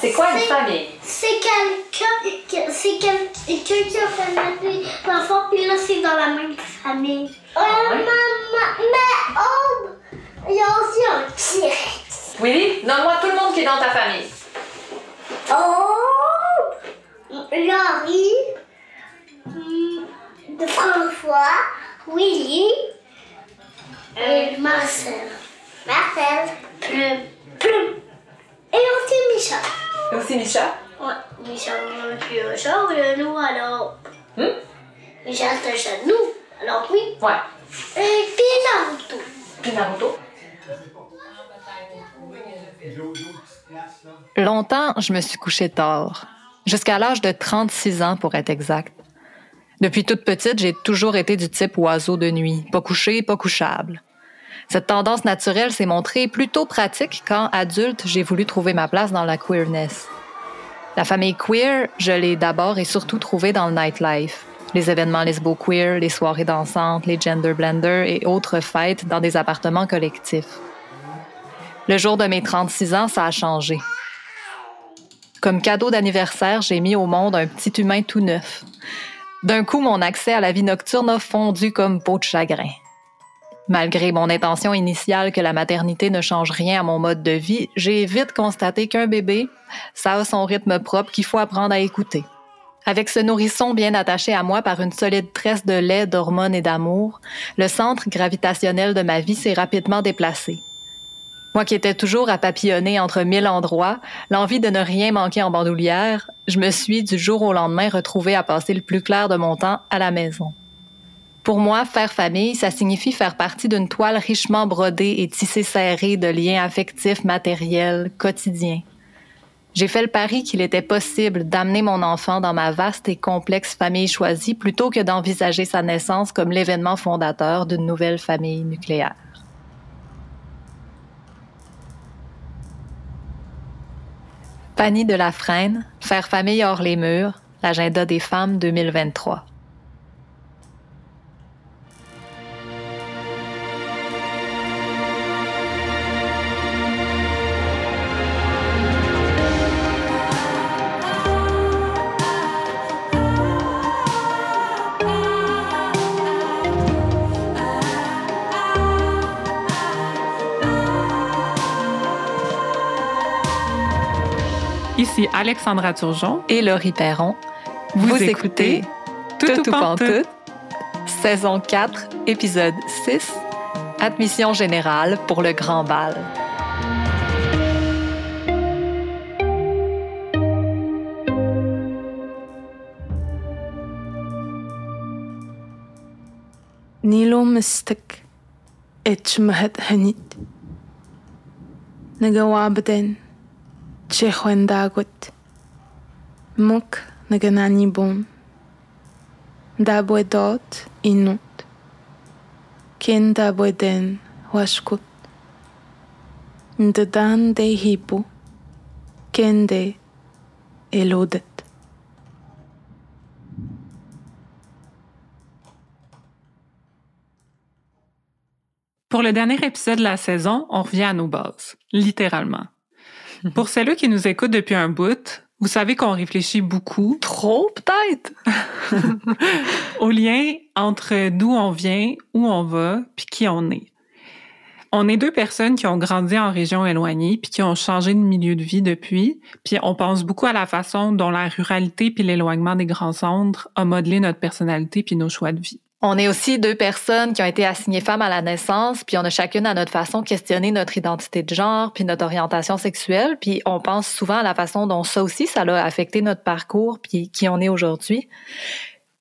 C'est quoi une famille? C'est quelqu'un c'est quelqu'un qui a fait naître l'enfant, puis là, c'est dans la même famille. Euh, maman, mais oh, il y a aussi un T-Rex. Willy, donne-moi tout le monde qui est dans ta famille. Oh, Laurie, hum, de François, Willy, et Marcel. Marcel, Plume, Plume. Et aussi Michel. Et aussi Micha. Ouais, Michel, puis un chat, et nous, alors. Hum? Michel, c'est un chat, nous. Alors oui. Ouais. Et puis Naruto. Puis Naruto. Longtemps, je me suis couchée tard, jusqu'à l'âge de 36 ans pour être exact. Depuis toute petite, j'ai toujours été du type oiseau de nuit, pas couché, pas couchable. Cette tendance naturelle s'est montrée plutôt pratique quand, adulte, j'ai voulu trouver ma place dans la queerness. La famille queer, je l'ai d'abord et surtout trouvée dans le nightlife. Les événements lesbo-queer, les soirées dansantes, les gender blenders et autres fêtes dans des appartements collectifs. Le jour de mes 36 ans, ça a changé. Comme cadeau d'anniversaire, j'ai mis au monde un petit humain tout neuf. D'un coup, mon accès à la vie nocturne a fondu comme peau de chagrin. Malgré mon intention initiale que la maternité ne change rien à mon mode de vie, j'ai vite constaté qu'un bébé, ça a son rythme propre qu'il faut apprendre à écouter. Avec ce nourrisson bien attaché à moi par une solide tresse de lait, d'hormones et d'amour, le centre gravitationnel de ma vie s'est rapidement déplacé. Moi qui étais toujours à papillonner entre mille endroits, l'envie de ne rien manquer en bandoulière, je me suis du jour au lendemain retrouvée à passer le plus clair de mon temps à la maison. Pour moi, faire famille, ça signifie faire partie d'une toile richement brodée et tissée serrée de liens affectifs, matériels, quotidiens. J'ai fait le pari qu'il était possible d'amener mon enfant dans ma vaste et complexe famille choisie plutôt que d'envisager sa naissance comme l'événement fondateur d'une nouvelle famille nucléaire. Fanny de la Freine, Faire famille hors les murs, l'agenda des femmes 2023. Ici Alexandra Turgeon et Laurie Perron. Vous, écoutez Tout ou Pantoute, saison 4, épisode 6, Admission générale pour le grand bal. نيلو مستك اتشمهت هنيت نجوابدن تشيخوين داغوت chehuendagot, mok naganani bon, dabwedot inut, ken dabweden washkut, ndedan de hibu, kende eludet. Pour le dernier épisode de la saison, on revient à nos bases, littéralement. Pour celles qui nous écoutent depuis un bout, vous savez qu'on réfléchit beaucoup. Trop, peut-être? au lien entre d'où on vient, où on va, puis qui on est. On est deux personnes qui ont grandi en région éloignée puis qui ont changé de milieu de vie depuis. Puis on pense beaucoup à la façon dont la ruralité puis l'éloignement des grands centres a modelé notre personnalité puis nos choix de vie. On est aussi deux personnes qui ont été assignées femmes à la naissance, puis on a chacune à notre façon questionné notre identité de genre, puis notre orientation sexuelle, puis on pense souvent à la façon dont ça aussi, ça a affecté notre parcours, puis qui on est aujourd'hui.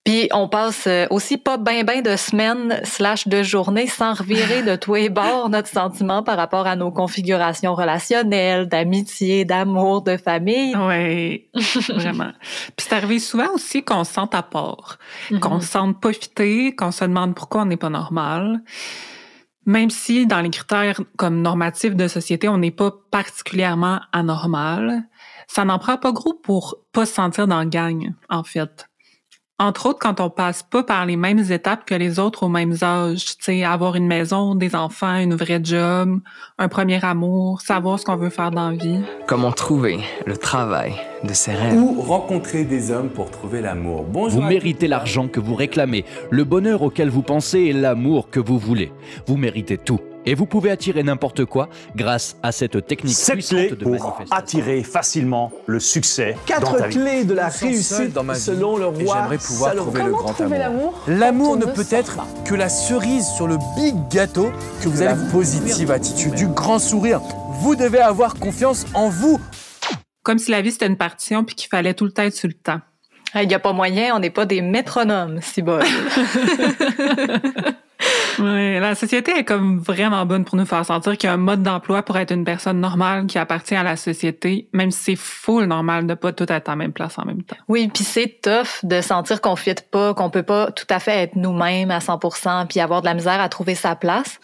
Puis on passe euh, aussi pas ben ben de semaines slash de journées sans revirer de tous les bords notre sentiment par rapport à nos configurations relationnelles, d'amitié, d'amour, de famille. Oui, vraiment. Puis c'est arrivé souvent aussi qu'on se sente à part, qu'on se sente profiter, qu'on se demande pourquoi on n'est pas normal. Même si dans les critères comme normatifs de société, on n'est pas particulièrement anormal, Ça n'en prend pas gros pour pas se sentir dans le gang, en fait. Entre autres, quand on passe pas par les mêmes étapes que les autres au même âge, tu sais, avoir une maison, des enfants, une vraie job, un premier amour, savoir ce qu'on veut faire dans la vie. Comment trouver le travail de ses rêves? Ou rencontrer des hommes pour trouver l'amour. Bonjour. Vous méritez l'argent que vous réclamez, le bonheur auquel vous pensez et l'amour que vous voulez. Vous méritez tout. Et vous pouvez attirer n'importe quoi grâce à cette technique Sept puissante clés de pour manifestation. attirer facilement le succès dans Quatre ta vie. clés de la réussite dans ma vie selon le roi j'aimerais pouvoir Salomon. trouver le grand amour. L'amour ne peut être que la cerise sur le big gâteau que vous avez vous positive attitude, du grand sourire. Vous devez avoir confiance en vous. Comme si la vie c'était une partition puis qu'il fallait tout le temps être sur le temps. Il n'y a pas moyen, on n'est pas des métronomes, si bon. Ouais, la société est comme vraiment bonne pour nous faire sentir qu'il y a un mode d'emploi pour être une personne normale qui appartient à la société, même si c'est full normal de pas tout être en même place en même temps. Oui, puis c'est tough de sentir qu'on fit pas, qu'on peut pas tout à fait être nous-mêmes à 100%, puis avoir de la misère à trouver sa place.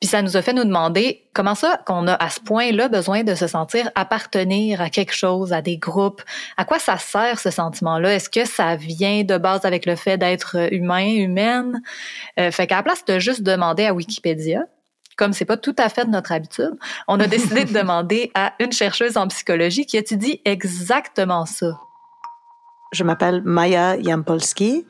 Puis ça nous a fait nous demander comment ça qu'on a à ce point-là besoin de se sentir appartenir à quelque chose, à des groupes. À quoi ça sert ce sentiment-là? Est-ce que ça vient de base avec le fait d'être humain, humaine? Euh, Fait qu'à la place de juste demander à Wikipédia, comme c'est pas tout à fait de notre habitude, on a décidé de demander à une chercheuse en psychologie qui étudie exactement ça. Je m'appelle Maya Yampolski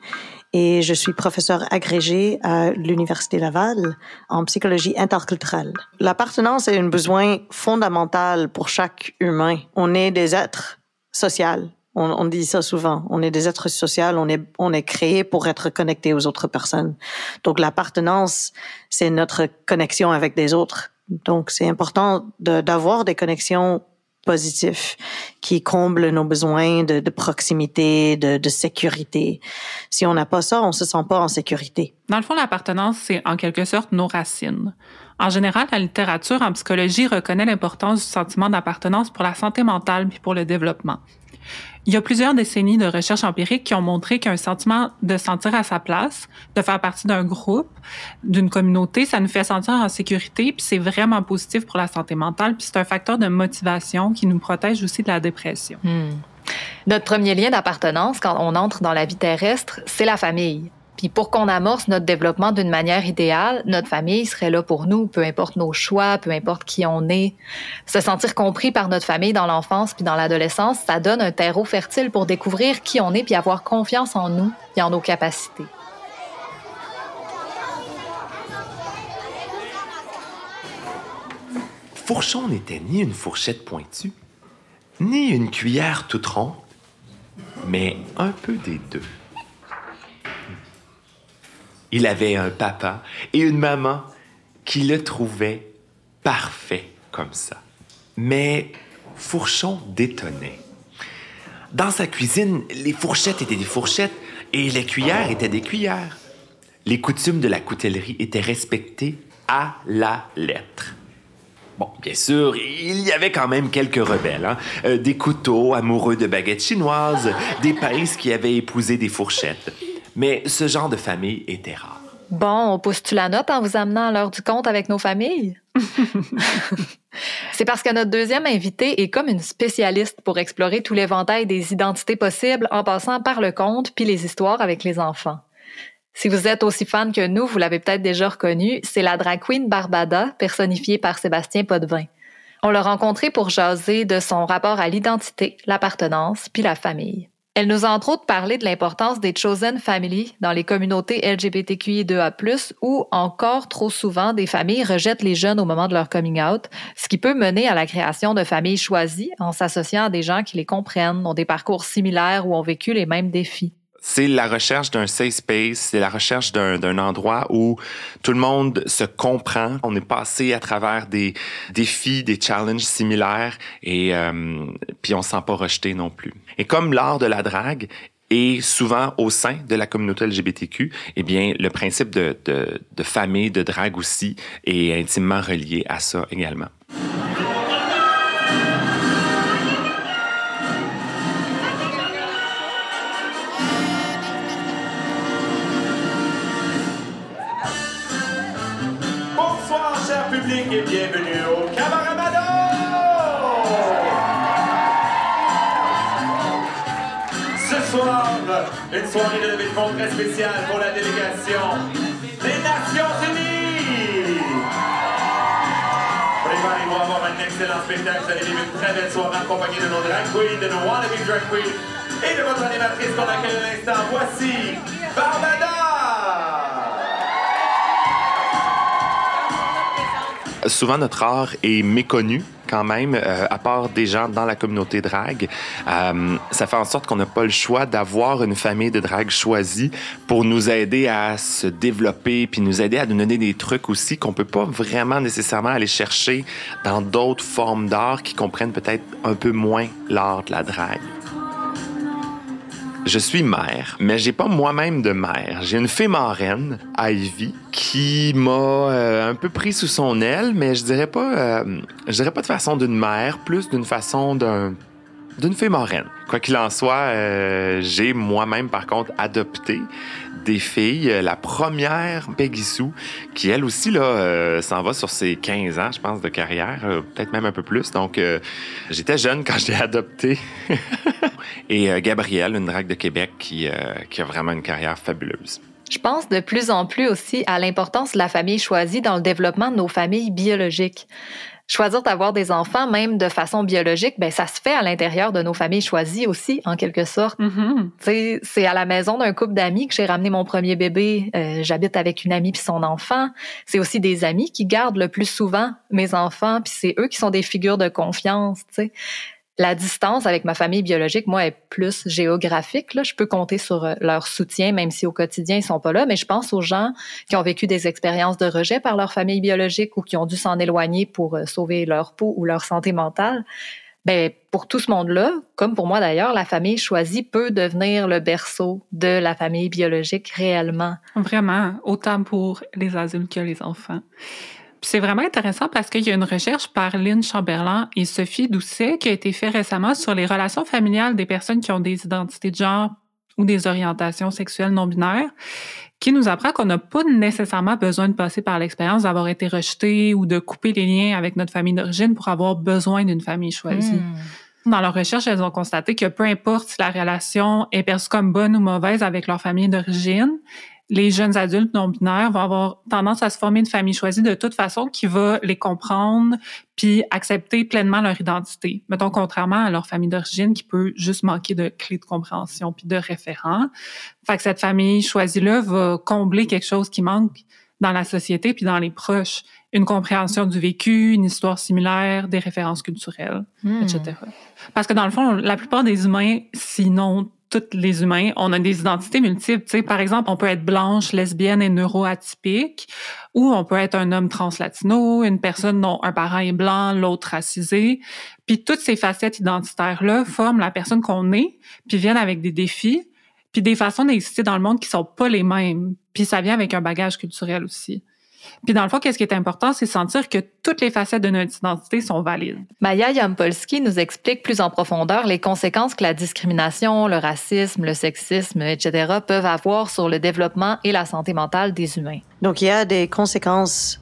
et je suis professeure agrégée à l'Université Laval en psychologie interculturelle. L'appartenance est un besoin fondamental pour chaque humain. On est des êtres sociaux. On, dit ça souvent. On est des êtres sociaux. On est, on est créé pour être connecté aux autres personnes. Donc l'appartenance, c'est notre connexion avec des autres. Donc c'est important d'avoir des connexions positifs qui comblent nos besoins de, de proximité, de, de sécurité. Si on n'a pas ça, on se sent pas en sécurité. Dans le fond, l'appartenance, c'est en quelque sorte nos racines. En général, la littérature en psychologie reconnaît l'importance du sentiment d'appartenance pour la santé mentale puis pour le développement. Il y a plusieurs décennies de recherches empiriques qui ont montré qu'un sentiment de sentir à sa place, de faire partie d'un groupe, d'une communauté, ça nous fait sentir en sécurité, puis c'est vraiment positif pour la santé mentale, puis c'est un facteur de motivation qui nous protège aussi de la dépression. Hmm. Notre premier lien d'appartenance quand on entre dans la vie terrestre, c'est la famille. Puis pour qu'on amorce notre développement d'une manière idéale, notre famille serait là pour nous, peu importe nos choix, peu importe qui on est. Se sentir compris par notre famille dans l'enfance puis dans l'adolescence, ça donne un terreau fertile pour découvrir qui on est puis avoir confiance en nous et en nos capacités. Fourchon n'était ni une fourchette pointue, ni une cuillère toute ronde, mais un peu des deux. Il avait un papa et une maman qui le trouvaient parfait comme ça. Mais Fourchon détonnait. Dans sa cuisine, les fourchettes étaient des fourchettes et les cuillères étaient des cuillères. Les coutumes de la coutellerie étaient respectées à la lettre. Bon, bien sûr, il y avait quand même quelques rebelles. hein. Euh, des couteaux amoureux de baguettes chinoises, des pinces qui avaient épousé des fourchettes. Mais ce genre de famille était rare. Bon, on pousse-tu la note en vous amenant à l'heure du compte avec nos familles? C'est parce que notre deuxième invité est comme une spécialiste pour explorer tout l'éventail des identités possibles en passant par le conte puis les histoires avec les enfants. Si vous êtes aussi fan que nous, vous l'avez peut-être déjà reconnu, c'est la drag queen Barbada, personnifiée par Sébastien Potvin. On l'a rencontrée pour jaser de son rapport à l'identité, l'appartenance puis la famille. Elle nous a entre autres parlé de l'importance des chosen family dans les communautés LGBTQI2A+, où encore trop souvent des familles rejettent les jeunes au moment de leur coming out, ce qui peut mener à la création de familles choisies en s'associant à des gens qui les comprennent, ont des parcours similaires ou ont vécu les mêmes défis. C'est la recherche d'un safe space, c'est la recherche d'un endroit où tout le monde se comprend. On est passé à travers des défis, des challenges similaires et euh, puis on se sent pas rejeté non plus. Et comme l'art de la drague est souvent au sein de la communauté LGBTQ, eh bien le principe de, de, de famille, de drague aussi est intimement relié à ça également. Et bienvenue au Cabaret Mado! soir, une soirée de levée de fonds très spéciale pour la délégation des Nations Unies. Préparez pour avoir un excellent spectacle. Vous allez vivre une très belle soirée en compagnie de nos drag queens, de nos wannabe drag queens et de votre animatrice qu'on accueille à l'instant. Voici Barbada! Souvent, notre art est méconnu quand même, euh, à part des gens dans la communauté drague. Euh, ça fait en sorte qu'on n'a pas le choix d'avoir une famille de drague choisie pour nous aider à se développer, puis nous aider à nous donner des trucs aussi qu'on peut pas vraiment nécessairement aller chercher dans d'autres formes d'art qui comprennent peut-être un peu moins l'art de la drague. Je suis mère, mais j'ai pas moi-même de mère. J'ai une fée marraine, Ivy, qui m'a euh, un peu pris sous son aile, mais je dirais pas, euh, je dirais pas de façon d'une mère, plus d'une façon d'un d'une fée marraine. Quoi qu'il en soit, euh, j'ai moi-même par contre adopté des filles. La première, Peggy Sue, qui elle aussi là euh, s'en va sur ses 15 ans, je pense, de carrière, euh, peut-être même un peu plus. Donc euh, j'étais jeune quand je l'ai adoptée. Et euh, Gabrielle, une drague de Québec, qui, euh, qui a vraiment une carrière fabuleuse. Je pense de plus en plus aussi à l'importance de la famille choisie dans le développement de nos familles biologiques. Choisir d'avoir des enfants, même de façon biologique, ben ça se fait à l'intérieur de nos familles choisies aussi, en quelque sorte. Tu C'est à la maison d'un couple d'amis que j'ai ramené mon premier bébé. Euh, J'habite avec une amie puis son enfant. C'est aussi des amis qui gardent le plus souvent mes enfants, puis c'est eux qui sont des figures de confiance. tu sais. La distance avec ma famille biologique, moi, est plus géographique. Là. Je peux compter sur euh, leur soutien, même si au quotidien, ils sont pas là. Mais je pense aux gens qui ont vécu des expériences de rejet par leur famille biologique ou qui ont dû s'en éloigner pour euh, sauver leur peau ou leur santé mentale. Ben, pour tout ce monde-là, comme pour moi d'ailleurs, la famille choisie peut devenir le berceau de la famille biologique réellement. Vraiment, autant pour les adultes que les enfants. C'est vraiment intéressant parce qu'il y a une recherche par Lynn Chamberlain et Sophie Doucet qui a été faite récemment sur les relations familiales des personnes qui ont des identités de genre ou des orientations sexuelles non binaires, qui nous apprend qu'on n'a pas nécessairement besoin de passer par l'expérience d'avoir été rejeté ou de couper les liens avec notre famille d'origine pour avoir besoin d'une famille choisie. Dans leur recherche, elles ont constaté que peu importe si la relation est perçue comme bonne ou mauvaise avec leur famille d'origine, les jeunes adultes non binaires vont avoir tendance à se former une famille choisie de toute façon qui va les comprendre puis accepter pleinement leur identité. Mettons contrairement à leur famille d'origine qui peut juste manquer de clés de compréhension puis de référents. Fait que cette famille choisie-là va combler quelque chose qui manque dans la société puis dans les proches. Une compréhension du vécu, une histoire similaire, des références culturelles, Hmm. etc. Parce que dans le fond, la plupart des humains, sinon tous les humains, on a des identités multiples. Tu sais, par exemple, on peut être blanche, lesbienne et neuroatypique, ou on peut être un homme translatino, une personne dont un parent est blanc, l'autre racisé. Puis toutes ces facettes identitaires-là forment la personne qu'on est, puis viennent avec des défis, puis des façons d'exister dans le monde qui sont pas les mêmes. Puis ça vient avec un bagage culturel aussi. Puis dans le fond, qu'est-ce qui est important, c'est sentir que toutes les facettes de notre identité sont valides. Maya Yampolsky nous explique plus en profondeur les conséquences que la discrimination, le racisme, le sexisme, etc. peuvent avoir sur le développement et la santé mentale des humains. Donc, il y a des conséquences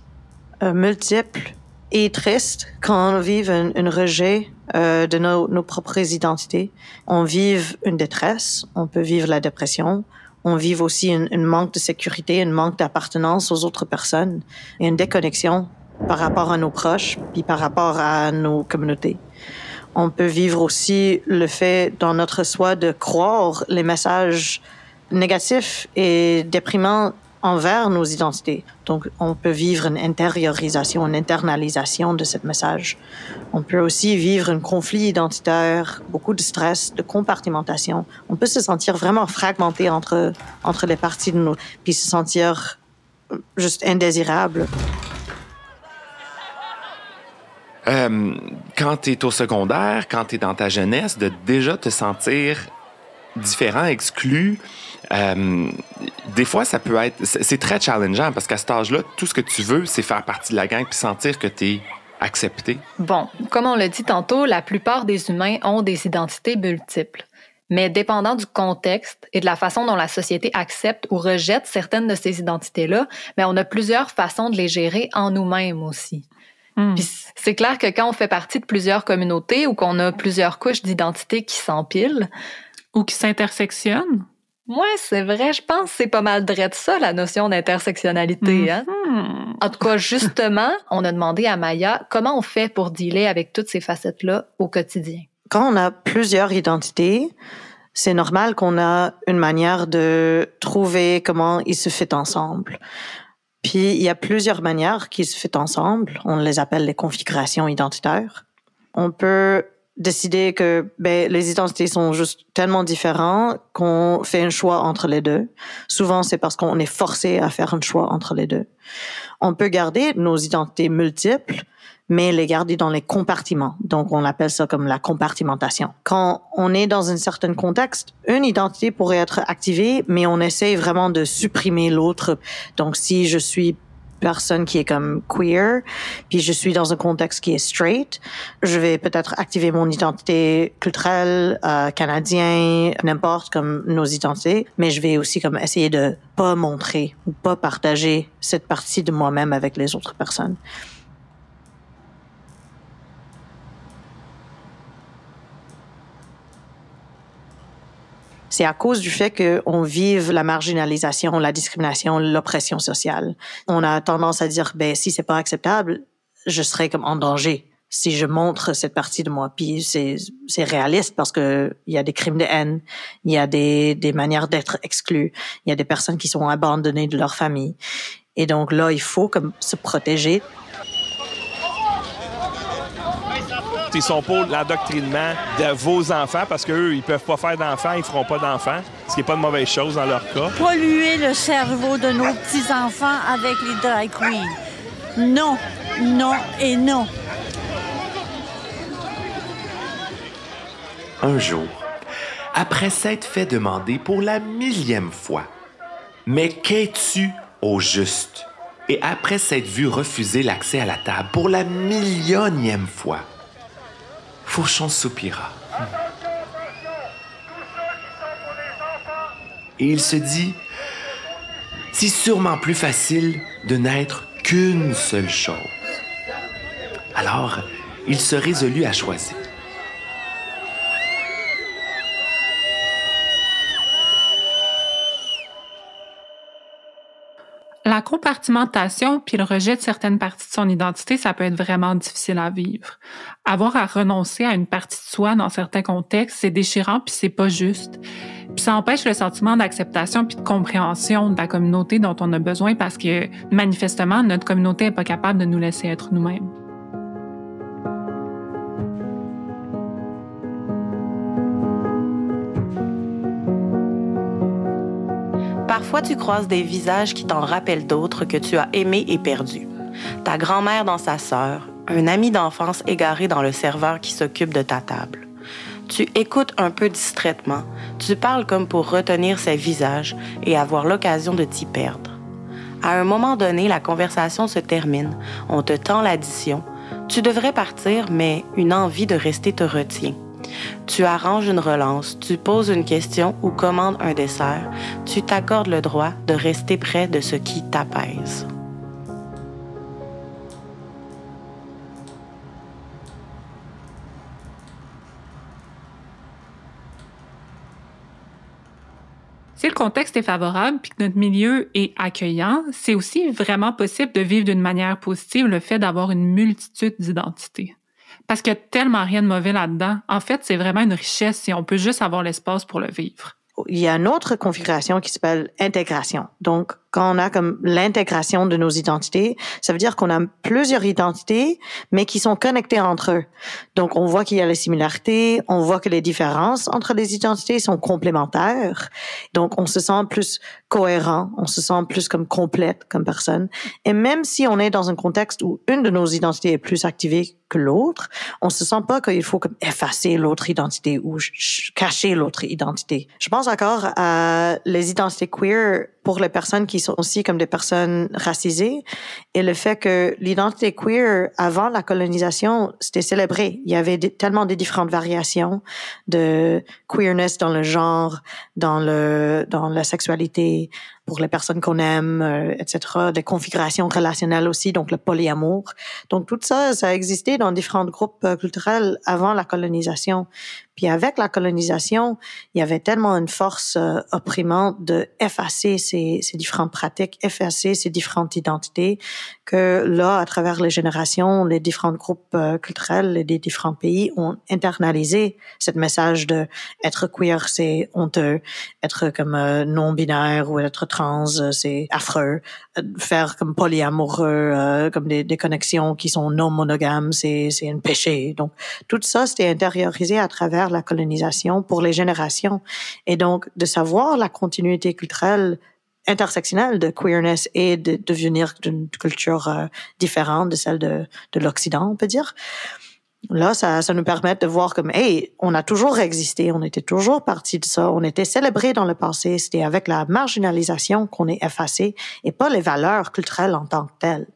euh, multiples et tristes quand on vit un, un rejet euh, de nos, nos propres identités. On vive une détresse, on peut vivre la dépression, on vive aussi un, manque de sécurité, un manque d'appartenance aux autres personnes et une déconnexion par rapport à nos proches, puis par rapport à nos communautés. On peut vivre aussi le fait dans notre soi de croire les messages négatifs et déprimants envers nos identités. Donc, on peut vivre une intériorisation, une internalisation de ce message. On peut aussi vivre un conflit identitaire, beaucoup de stress, de compartimentation. On peut se sentir vraiment fragmenté entre, entre les parties de nous, puis se sentir euh, juste indésirable. Euh, quand tu es au secondaire, quand tu es dans ta jeunesse, de déjà te sentir différent, exclu, euh, des fois, ça peut être... C'est très challengeant parce qu'à cet âge-là, tout ce que tu veux, c'est faire partie de la gang puis sentir que tu es accepté. Bon, comme on l'a dit tantôt, la plupart des humains ont des identités multiples. Mais dépendant du contexte et de la façon dont la société accepte ou rejette certaines de ces identités-là, mais on a plusieurs façons de les gérer en nous-mêmes aussi. Puis c'est clair que quand on fait partie de plusieurs communautés ou qu'on a plusieurs couches d'identité qui s'empilent, Ou qui s'intersectionnent? Moi, c'est vrai, je pense que c'est pas mal de ça, la notion d'intersectionnalité. Hein? Mhm. En tout cas, justement, on a demandé à Maya comment on fait pour dealer avec toutes ces facettes-là au quotidien. Quand on a plusieurs identités, c'est normal qu'on a une manière de trouver comment ils se font ensemble. Puis, il y a plusieurs manières qui se font ensemble. On les appelle les configurations identitaires. On peut décider que ben, les identités sont juste tellement différentes qu'on fait un choix entre les deux. Souvent, c'est parce qu'on est forcé à faire un choix entre les deux. On peut garder nos identités multiples, mais les garder dans les compartiments. Donc, on appelle ça comme la compartimentation. Quand on est dans un certain contexte, une identité pourrait être activée, mais on essaye vraiment de supprimer l'autre. Donc, si je suis personne qui est comme queer, puis je suis dans un contexte qui est straight, je vais peut-être activer mon identité culturelle, euh, canadien, n'importe comme nos identités, mais je vais aussi comme essayer de pas montrer ou pas partager cette partie de moi-même avec les autres personnes. C'est à cause du fait qu'on vive la marginalisation, la discrimination, l'oppression sociale. On a tendance à dire, ben si c'est pas acceptable, je serai comme en danger si je montre cette partie de moi. Puis c'est c'est réaliste parce que il y a des crimes de haine, il y a des des manières d'être exclus, il y a des personnes qui sont abandonnées de leur famille. Et donc là, il faut comme se protéger. Ils sont pour l'endoctrinement de vos enfants parce qu'eux, ils peuvent pas faire d'enfants, ils feront pas d'enfants, ce qui n'est pas de mauvaise chose dans leur cas. Polluer le cerveau de nos petits-enfants avec les drag queens. Non, non et non. Un jour, après s'être fait demander pour la millième fois, mais qu'es-tu au juste? Et après s'être vu refuser l'accès à la table pour la millionième fois, Soupira. Et il se dit, c'est sûrement plus facile de n'être qu'une seule chose. Alors, il se résolut à choisir. Compartimentation puis le rejet de certaines parties de son identité, ça peut être vraiment difficile à vivre. Avoir à renoncer à une partie de soi dans certains contextes, c'est déchirant puis c'est pas juste. Puis ça empêche le sentiment d'acceptation puis de compréhension de la communauté dont on a besoin parce que manifestement notre communauté est pas capable de nous laisser être nous-mêmes. Parfois, tu croises des visages qui t'en rappellent d'autres que tu as aimés et perdus. Ta grand-mère dans sa sœur, un ami d'enfance égaré dans le serveur qui s'occupe de ta table. Tu écoutes un peu distraitement, tu parles comme pour retenir ces visages et avoir l'occasion de t'y perdre. À un moment donné, la conversation se termine, on te tend l'addition. Tu devrais partir, mais une envie de rester te retient. Tu arranges une relance, tu poses une question ou commandes un dessert. Tu t'accordes le droit de rester près de ce qui t'apaise. Si le contexte est favorable puis que notre milieu est accueillant, c'est aussi vraiment possible de vivre d'une manière positive le fait d'avoir une multitude d'identités. Parce qu'il y a tellement rien de mauvais là-dedans. En fait, c'est vraiment une richesse si on peut juste avoir l'espace pour le vivre. Il y a une autre configuration qui s'appelle intégration. Donc, quand on a comme l'intégration de nos identités, ça veut dire qu'on a plusieurs identités, mais qui sont connectées entre eux. Donc, on voit qu'il y a les similarités, on voit que les différences entre les identités sont complémentaires. Donc, on se sent plus cohérent, on se sent plus comme complète comme personne. Et même si on est dans un contexte où une de nos identités est plus activée que l'autre, on se sent pas qu'il faut comme effacer l'autre identité ou cacher l'autre identité. Je pense encore à les identités queer pour les personnes qui sont aussi comme des personnes racisées. Et le fait que l'identité queer avant la colonisation c'était célébré. Il y avait tellement de différentes variations de queerness dans le genre dans le dans la sexualité pour les personnes qu'on aime euh, etc des configurations relationnelles aussi donc le polyamour. Donc tout ça ça a existé dans différents groupes euh, culturels avant la colonisation. Puis avec la colonisation il y avait tellement une force euh, opprimante de effacer ces, ces différentes pratiques, effacer ces différentes identités, que là, à travers les générations, les différents groupes euh, culturels des différents pays ont internalisé ce message de être queer, c'est honteux, être comme euh, non-binaire ou être trans, euh, c'est affreux, faire comme polyamoureux, comme des, des connexions qui sont non monogames, c'est c'est un péché. Donc tout ça, c'était intériorisé à travers la colonisation pour les générations. Et donc, de savoir la continuité culturelle intersectionnelle de queerness et de, de venir d'une culture euh, différente de celle de, de l'Occident, on peut dire. Là, ça, ça nous permet de voir comme, hey, on a toujours existé, on était toujours parti de ça, on était célébré dans le passé, c'était avec la marginalisation qu'on est effacé et pas les valeurs culturelles en tant que telles.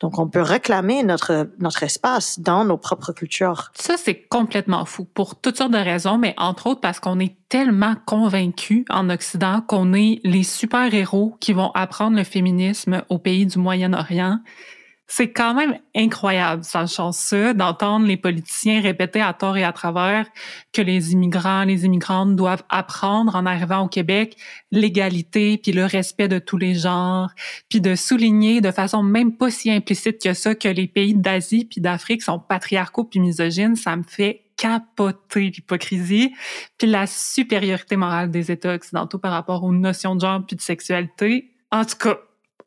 Donc, on peut réclamer notre, notre espace dans nos propres cultures. Ça, c'est complètement fou pour toutes sortes de raisons, mais entre autres parce qu'on est tellement convaincus en Occident qu'on est les super-héros qui vont apprendre le féminisme au pays du Moyen-Orient. C'est quand même incroyable, sachant ça, d'entendre les politiciens répéter à tort et à travers que les immigrants, les immigrantes doivent apprendre en arrivant au Québec l'égalité puis le respect de tous les genres, puis de souligner de façon même pas si implicite que ça que les pays d'Asie puis d'Afrique sont patriarcaux puis misogynes, ça me fait capoter l'hypocrisie puis la supériorité morale des États occidentaux par rapport aux notions de genre puis de sexualité. En tout cas,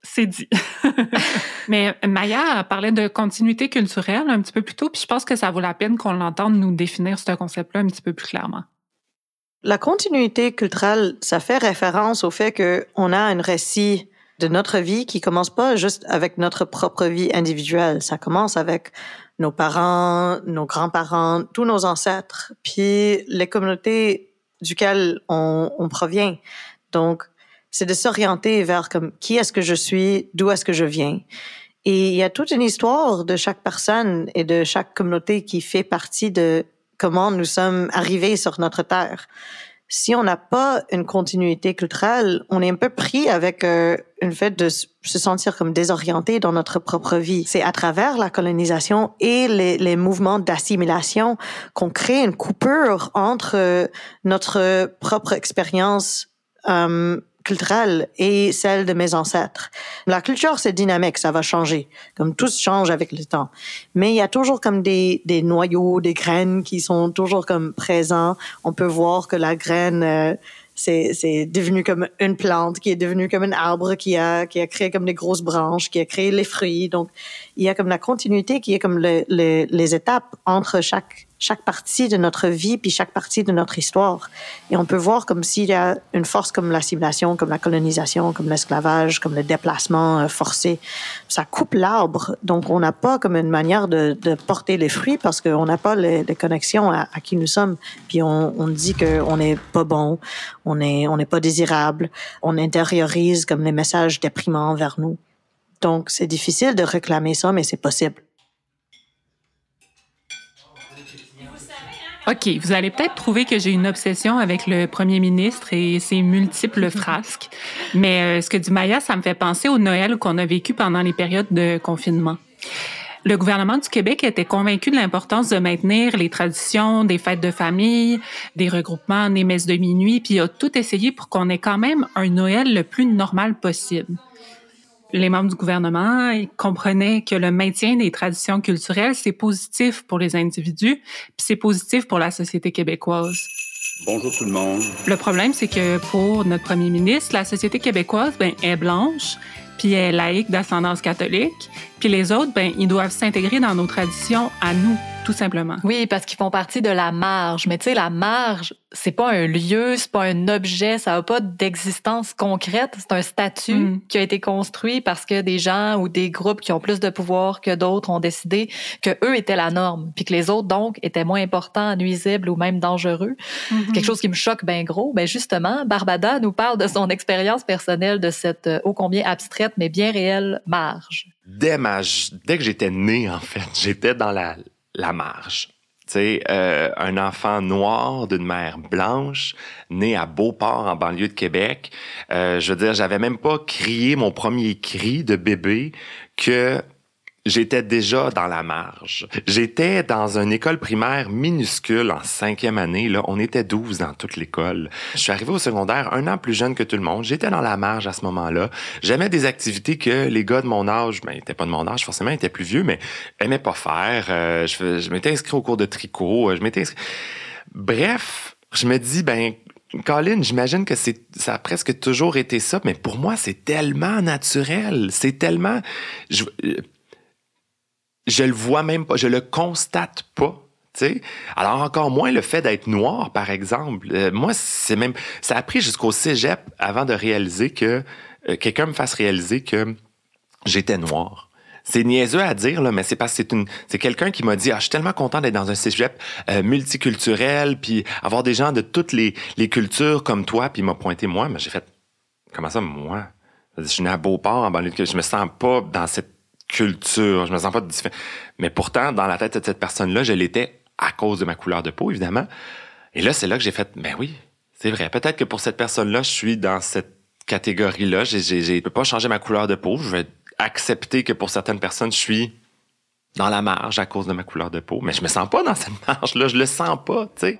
c'est dit. Mais Maya parlait de continuité culturelle un petit peu plus tôt, puis je pense que ça vaut la peine qu'on l'entende nous définir ce concept-là un petit peu plus clairement. La continuité culturelle, ça fait référence au fait que on a un récit de notre vie qui commence pas juste avec notre propre vie individuelle. Ça commence avec nos parents, nos grands-parents, tous nos ancêtres, puis les communautés duquel on, on provient. Donc, c'est de s'orienter vers comme qui est-ce que je suis, d'où est-ce que je viens. Et il y a toute une histoire de chaque personne et de chaque communauté qui fait partie de comment nous sommes arrivés sur notre terre. Si on n'a pas une continuité culturelle, on est un peu pris avec euh, une fait de se sentir comme désorienté dans notre propre vie. C'est à travers la colonisation et les, les mouvements d'assimilation qu'on crée une coupure entre euh, notre propre expérience euh, culturelle et celle de mes ancêtres. La culture, c'est dynamique, ça va changer. Comme tout change avec le temps. Mais il y a toujours comme des, des noyaux, des graines qui sont toujours comme présents. On peut voir que la graine, euh, c'est, c'est devenu comme une plante, qui est devenue comme un arbre, qui a, qui a créé comme des grosses branches, qui a créé les fruits. Donc, il y a comme la continuité qui est comme le, le- les étapes entre chaque, chaque partie de notre vie puis chaque partie de notre histoire. Et on peut voir comme s'il y a une force comme l'assimilation, comme la colonisation, comme l'esclavage, comme le déplacement euh, forcé. Ça coupe l'arbre. Donc, on n'a pas comme une manière de, de porter les fruits parce qu'on n'a pas les, les connexions à, à qui nous sommes. Puis on, on dit qu'on n'est pas bon, on n'est on n'est pas désirable, on intériorise comme les messages déprimants vers nous. Donc, c'est difficile de réclamer ça, mais c'est possible. OK, vous allez peut-être trouver que j'ai une obsession avec le premier ministre et ses multiples frasques, mais euh, ce que dit Maya, ça me fait penser au Noël qu'on a vécu pendant les périodes de confinement. Le gouvernement du Québec était convaincu de l'importance de maintenir les traditions des fêtes de famille, des regroupements, des messes de minuit, puis il a tout essayé pour qu'on ait quand même un Noël le plus normal possible. Les membres du gouvernement ils comprenaient que le maintien des traditions culturelles, c'est positif pour les individus, puis c'est positif pour la société québécoise. Bonjour tout le monde. Le problème, c'est que pour notre premier ministre, la société québécoise ben, est blanche, puis est laïque d'ascendance catholique, puis les autres, ben, ils doivent s'intégrer dans nos traditions à nous, tout simplement. Oui, parce qu'ils font partie de la marge. Mais tu sais, la marge, c'est pas un lieu, c'est pas un objet, ça a pas d'existence concrète. C'est un statut Mm. qui a été construit parce que des gens ou des groupes qui ont plus de pouvoir que d'autres ont décidé que eux étaient la norme, puis que les autres donc étaient moins importants, nuisibles ou même dangereux. Mhm. Quelque chose qui me choque bien gros. Ben justement, Barbada nous parle de son expérience personnelle de cette euh, ô combien abstraite mais bien réelle marge. dès, ma, dès que j'étais né, en fait, j'étais dans la, la marge. Euh, un enfant noir d'une mère blanche, né à Beauport, en banlieue de Québec. Euh, je veux dire, j'avais même pas crié mon premier cri de bébé que j'étais déjà dans la marge. J'étais dans une école primaire minuscule en cinquième année. Là, on était 12 dans toute l'école. Je suis arrivé au secondaire un an plus jeune que tout le monde. J'étais dans la marge à ce moment-là. J'aimais des activités que les gars de mon âge, ben, ils étaient pas de mon âge, forcément, ils étaient plus vieux, mais aimaient pas faire. Euh, je je m'étais inscrit au cours de tricot. euh, Je m'étais inscrit... Bref, je me dis, ben, Colin, j'imagine que c'est, ça a presque toujours été ça, mais pour moi, c'est tellement naturel. C'est tellement, je, euh, je le vois même pas, je le constate pas. tu sais. Alors encore moins le fait d'être noir, par exemple. Euh, moi, c'est même, ça a pris jusqu'au cégep avant de réaliser que euh, quelqu'un me fasse réaliser que j'étais noir. C'est niaiseux à dire, là, mais c'est parce que c'est c'est quelqu'un qui m'a dit, ah, je suis tellement content d'être dans un cégep euh, multiculturel, puis avoir des gens de toutes les, les cultures comme toi, puis m'a pointé moi, mais j'ai fait, comment ça, moi? Je suis né à Beauport, en banlieue. Je me sens pas dans cette culture. Je me sens pas différent. Mais pourtant, dans la tête de cette personne-là, je l'étais à cause de ma couleur de peau, évidemment. Et là, c'est là que j'ai fait, ben oui, c'est vrai. Peut-être que pour cette personne-là, je suis dans cette catégorie-là. Je peux pas changer ma couleur de peau. Je vais accepter que pour certaines personnes, je suis dans la marge à cause de ma couleur de peau. Mais je me sens pas dans cette marge-là. Je le sens pas, tu sais.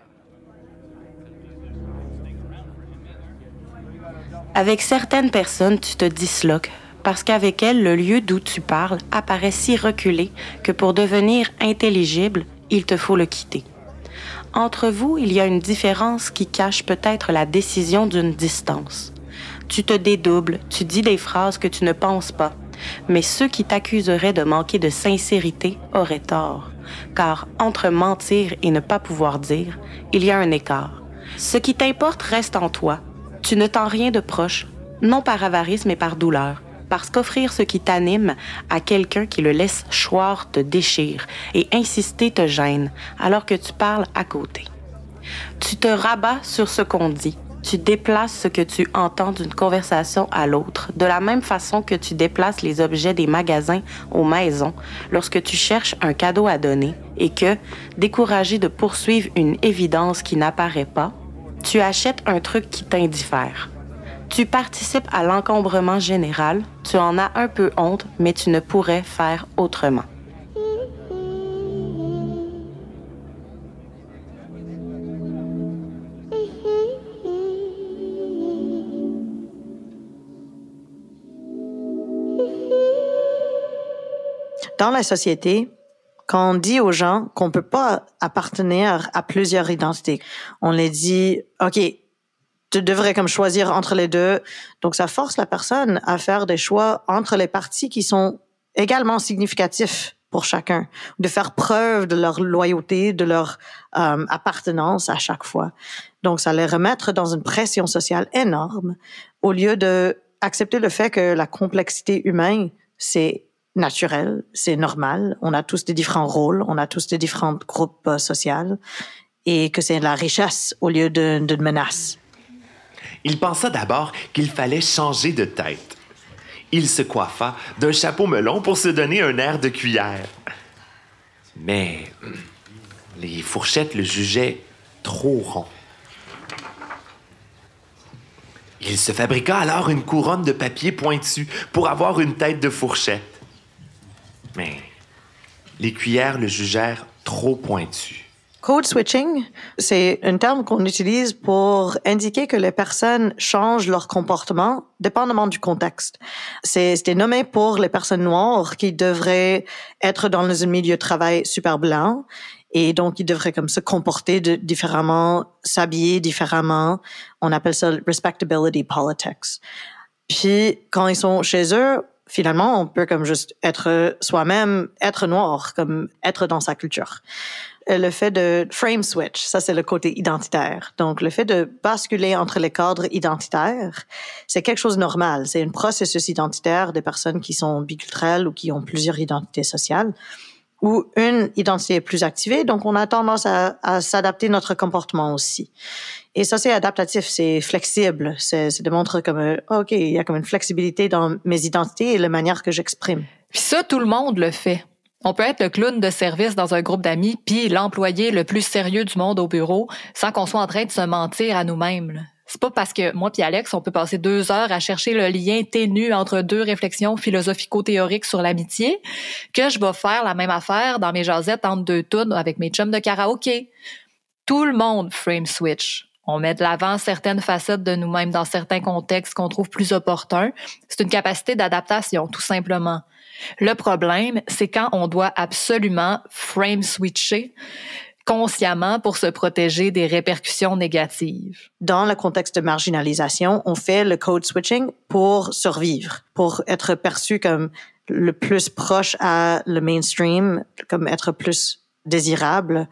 Avec certaines personnes, tu te disloques parce qu'avec elles, le lieu d'où tu parles apparaît si reculé que pour devenir intelligible, il te faut le quitter. Entre vous, il y a une différence qui cache peut-être la décision d'une distance. Tu te dédoubles, tu dis des phrases que tu ne penses pas, mais ceux qui t'accuseraient de manquer de sincérité auraient tort, car entre mentir et ne pas pouvoir dire, il y a un écart. Ce qui t'importe reste en toi. Tu ne tens rien de proche, non par avarice mais par douleur, parce qu'offrir ce qui t'anime à quelqu'un qui le laisse choir te déchire et insister te gêne alors que tu parles à côté. Tu te rabats sur ce qu'on dit. Tu déplaces ce que tu entends d'une conversation à l'autre, de la même façon que tu déplaces les objets des magasins aux maisons lorsque tu cherches un cadeau à donner et que, découragé de poursuivre une évidence qui n'apparaît pas, tu achètes un truc qui t'indiffère. Tu participes à l'encombrement général, tu en as un peu honte, mais tu ne pourrais faire autrement. Dans la société, quand on dit aux gens qu'on peut pas appartenir à plusieurs identités, on les dit, OK, tu devrais comme choisir entre les deux. Donc, ça force la personne à faire des choix entre les parties qui sont également significatifs pour chacun, de faire preuve de leur loyauté, de leur euh, appartenance à chaque fois. Donc, ça les remettre dans une pression sociale énorme au lieu de accepter le fait que la complexité humaine, c'est naturel, c'est normal. On a tous des différents rôles, on a tous des différents groupes euh, sociaux et que c'est la richesse au lieu d'une menace. Il pensa d'abord qu'il fallait changer de tête. Il se coiffa d'un chapeau melon pour se donner un air de cuillère. Mais les fourchettes le jugeaient trop rond. Il se fabriqua alors une couronne de papier pointu pour avoir une tête de fourchette. Mais les cuillères le jugèrent trop pointu. Code switching, c'est un terme qu'on utilise pour indiquer que les personnes changent leur comportement dépendamment du contexte. C'était nommé pour les personnes noires qui devraient être dans un milieu de travail super blanc et donc ils devraient comme se comporter différemment, s'habiller différemment. On appelle ça respectability politics. Puis quand ils sont chez eux, finalement, on peut comme juste être soi-même, être noir, comme être dans sa culture. Euh, Le fait de frame switch, ça c'est le côté identitaire. Donc le fait de basculer entre les cadres identitaires, c'est quelque chose de normal. C'est un processus identitaire des personnes qui sont biculturelles ou qui ont plusieurs identités sociales où une identité est plus activée, donc on a tendance à, à s'adapter notre comportement aussi. Et ça, c'est adaptatif, c'est flexible, c'est démontre comme, euh, OK, il y a comme une flexibilité dans mes identités et la manière que j'exprime. Puis ça, tout le monde le fait. On peut être le clown de service dans un groupe d'amis, puis l'employé le plus sérieux du monde au bureau, sans qu'on soit en train de se mentir à nous-mêmes. C'est pas parce que moi puis Alex, on peut passer deux heures à chercher le lien ténu entre deux réflexions philosophico-théoriques sur l'amitié que je vais faire la même affaire dans mes jasettes entre deux tunes avec mes chums de karaoké. Tout le monde frame switch. On met de l'avant certaines facettes de nous-mêmes dans certains contextes qu'on trouve plus opportuns. C'est une capacité d'adaptation, tout simplement. Le problème, c'est quand on doit absolument frame switcher consciemment pour se protéger des répercussions négatives. Dans le contexte de marginalisation, on fait le code switching pour survivre, pour être perçu comme le plus proche à le mainstream, comme être plus désirable,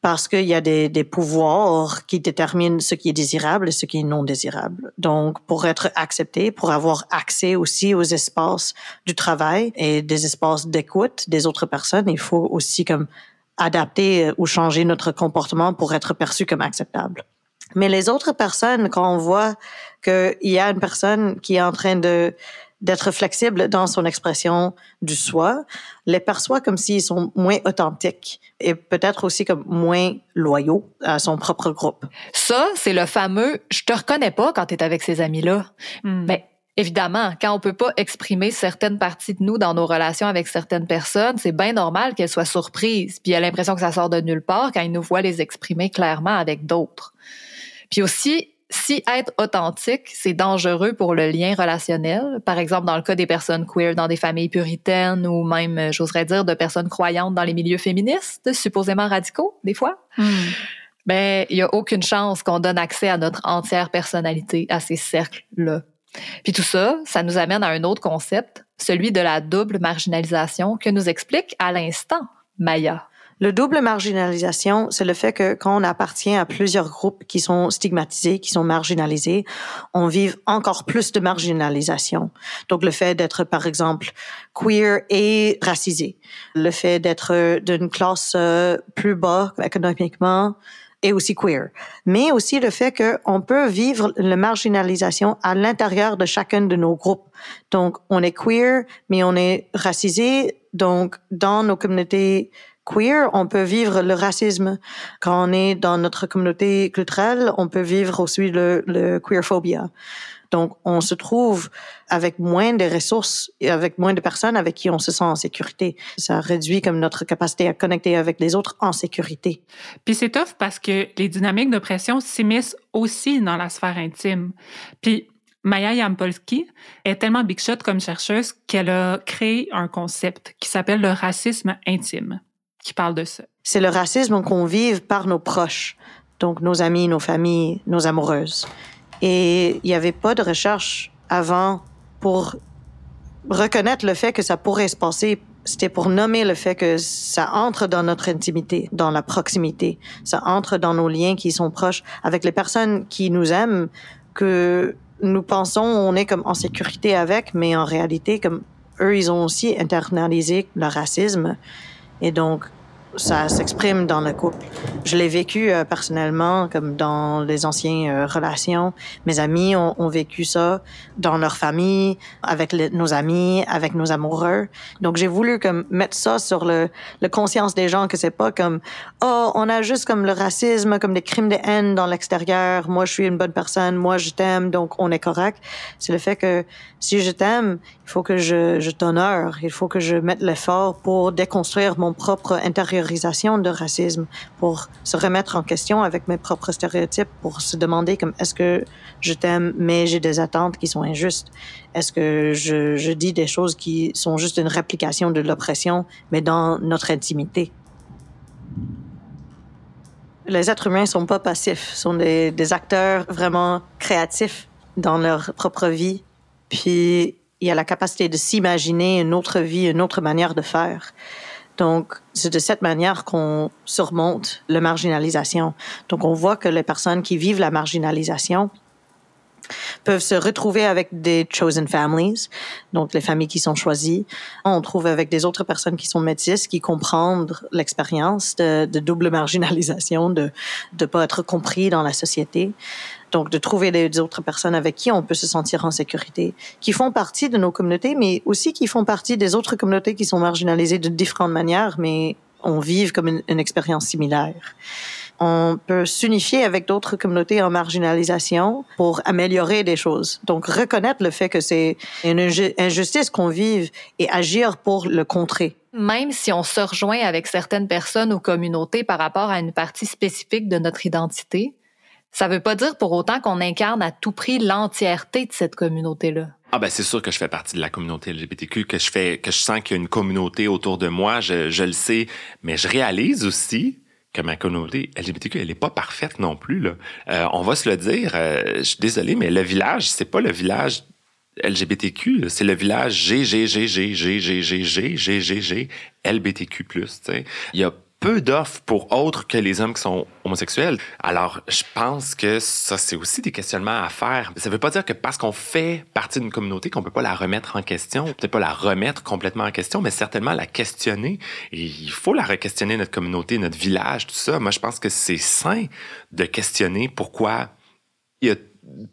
parce qu'il y a des, des pouvoirs qui déterminent ce qui est désirable et ce qui est non désirable. Donc, pour être accepté, pour avoir accès aussi aux espaces du travail et des espaces d'écoute des autres personnes, il faut aussi comme adapter euh, ou changer notre comportement pour être perçu comme acceptable. Mais les autres personnes, quand on voit qu'il y a une personne qui est en train de d'être flexible dans son expression du soi, les perçoit comme s'ils sont moins authentiques et peut-être aussi comme moins loyaux à son propre groupe. Ça, c'est le fameux je te reconnais pas quand tu es avec ces amis-là. Ben, évidemment, quand on peut pas exprimer certaines parties de nous dans nos relations avec certaines personnes, c'est bien normal qu'elles soient surprises, puis elles a l'impression que ça sort de nulle part quand ils nous voient les exprimer clairement avec d'autres. Puis aussi, si être authentique, c'est dangereux pour le lien relationnel, par exemple dans le cas des personnes queer dans des familles puritaines ou même, euh, j'oserais dire, de personnes croyantes dans les milieux féministes, supposément radicaux, des fois, ben, il y a aucune chance qu'on donne accès à notre entière personnalité à ces cercles-là. Puis tout ça, ça nous amène à un autre concept, celui de la double marginalisation que nous explique à l'instant Maya. Le double marginalisation, c'est le fait que quand on appartient à plusieurs groupes qui sont stigmatisés, qui sont marginalisés, on vive encore plus de marginalisation. Donc le fait d'être, par exemple, queer et racisé, le fait d'être d'une classe euh, plus bas économiquement, et aussi queer. Mais aussi le fait qu'on peut vivre la marginalisation à l'intérieur de chacun de nos groupes. Donc, on est queer, mais on est racisé. Donc, dans nos communautés queer, on peut vivre le racisme. Quand on est dans notre communauté culturelle, on peut vivre aussi le, le queerphobia. Donc, on se trouve avec moins de ressources et avec moins de personnes avec qui on se sent en sécurité. Ça réduit comme notre capacité à connecter avec les autres en sécurité. Puis c'est tough parce que les dynamiques d'oppression s'immiscent aussi dans la sphère intime. Puis Maya Yampolsky est tellement big shot comme chercheuse qu'elle a créé un concept qui s'appelle le racisme intime, qui parle de ça. C'est le racisme qu'on vive par nos proches, donc nos amis, nos familles, nos amoureuses. Et il n'y avait pas de recherche avant pour reconnaître le fait que ça pourrait se passer. C'était pour nommer le fait que ça entre dans notre intimité, dans la proximité. Ça entre dans nos liens qui sont proches avec les personnes qui nous aiment, que nous pensons on est comme en sécurité avec, mais en réalité, comme eux, ils ont aussi internalisé le racisme. Et donc, ça s'exprime dans le couple. Je l'ai vécu euh, personnellement, comme dans les anciennes euh, relations. Mes amis ont, ont, vécu ça dans leur famille, avec les, nos amis, avec nos amoureux. Donc j'ai voulu comme mettre ça sur le, le conscience des gens que c'est pas comme oh on a juste comme le racisme, comme des crimes de haine dans l'extérieur. Moi je suis une bonne personne, moi je t'aime, donc on est correct. C'est le fait que si je t'aime, il faut que je, je t'honore, il faut que je mette l'effort pour déconstruire mon propre intérieur de racisme, pour se remettre en question avec mes propres stéréotypes, pour se demander comme est-ce que je t'aime, mais j'ai des attentes qui sont injustes? Est-ce que je, je dis des choses qui sont juste une réplication de l'oppression, mais dans notre intimité? Les êtres humains sont pas passifs, sont des, des acteurs vraiment créatifs dans leur propre vie. Puis il y a la capacité de s'imaginer une autre vie, une autre manière de faire. Donc, c'est de cette manière qu'on surmonte la marginalisation. Donc, on voit que les personnes qui vivent la marginalisation peuvent se retrouver avec des chosen families, donc les familles qui sont choisies. On trouve avec des autres personnes qui sont métisses, qui comprennent l'expérience de, de, double marginalisation, de ne pas être compris dans la société. Donc, de trouver des autres personnes avec qui on peut se sentir en sécurité, qui font partie de nos communautés, mais aussi qui font partie des autres communautés qui sont marginalisées de différentes manières, mais on vit comme une, une expérience similaire on peut s'unifier avec d'autres communautés en marginalisation pour améliorer des choses. Donc, reconnaître le fait que c'est une injustice qu'on vive et agir pour le contrer. Même si on se rejoint avec certaines personnes ou communautés par rapport à une partie spécifique de notre identité, ça veut pas dire pour autant qu'on incarne à tout prix l'entièreté de cette communauté-là. Ah ben c'est sûr que je fais partie de la communauté LGBTQ, que je fais, que je sens qu'il y a une communauté autour de moi, je, je le sais, mais je réalise aussi que ma communauté LGBTQ, elle est pas parfaite non plus. Là. Euh, on va se le dire, euh, je suis désolé, mais le village, c'est pas le village LGBTQ, c'est le village G, G, G, G, G, G, G, G, G, G, G, LBTQ+. Il y a peu d'offres pour autres que les hommes qui sont homosexuels. Alors, je pense que ça, c'est aussi des questionnements à faire. Ça ne veut pas dire que parce qu'on fait partie d'une communauté qu'on peut pas la remettre en question, peut-être pas la remettre complètement en question, mais certainement la questionner. Et il faut la re-questionner, notre communauté, notre village, tout ça. Moi, je pense que c'est sain de questionner pourquoi il y a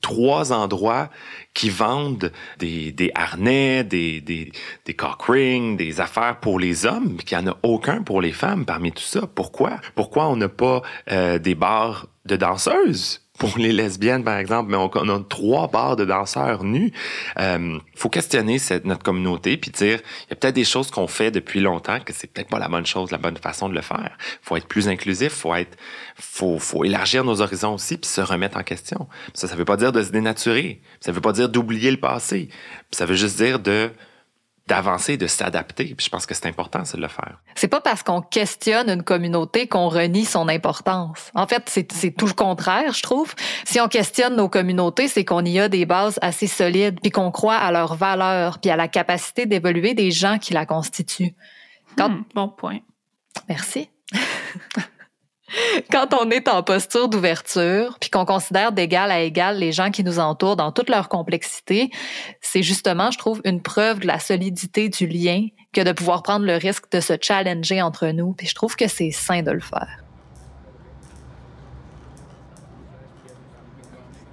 trois endroits qui vendent des, harnais, des, des, des cock rings, des affaires pour les hommes, mais qu'il n'y en a aucun pour les femmes parmi tout ça. Pourquoi? Pourquoi on n'a pas euh, des bars de danseuses? Pour les lesbiennes, par exemple, mais on, a trois bars de danseurs nus. Euh, faut questionner notre communauté puis dire, il y a peut-être des choses qu'on fait depuis longtemps que c'est peut-être pas la bonne chose, la bonne façon de le faire. Faut être plus inclusif, faut être, faut, faut élargir nos horizons aussi puis se remettre en question. Ça, ça veut pas dire de se dénaturer. Ça veut pas dire d'oublier le passé. Ça veut juste dire de d'avancer, de s'adapter. Puis je pense que c'est important, c'est de le faire. C'est pas parce qu'on questionne une communauté qu'on renie son importance. En fait, c'est tout le contraire, je trouve. Si on questionne nos communautés, c'est qu'on y a des bases assez solides, puis qu'on croit à leurs valeurs, puis à la capacité d'évoluer des gens qui la constituent. Quand... Hmm, bon point. Merci. Quand on est en posture d'ouverture, puis qu'on considère d'égal à égal les gens qui nous entourent dans toute leur complexité, c'est justement, je trouve, une preuve de la solidité du lien que de pouvoir prendre le risque de se challenger entre nous. Puis je trouve que c'est sain de le faire.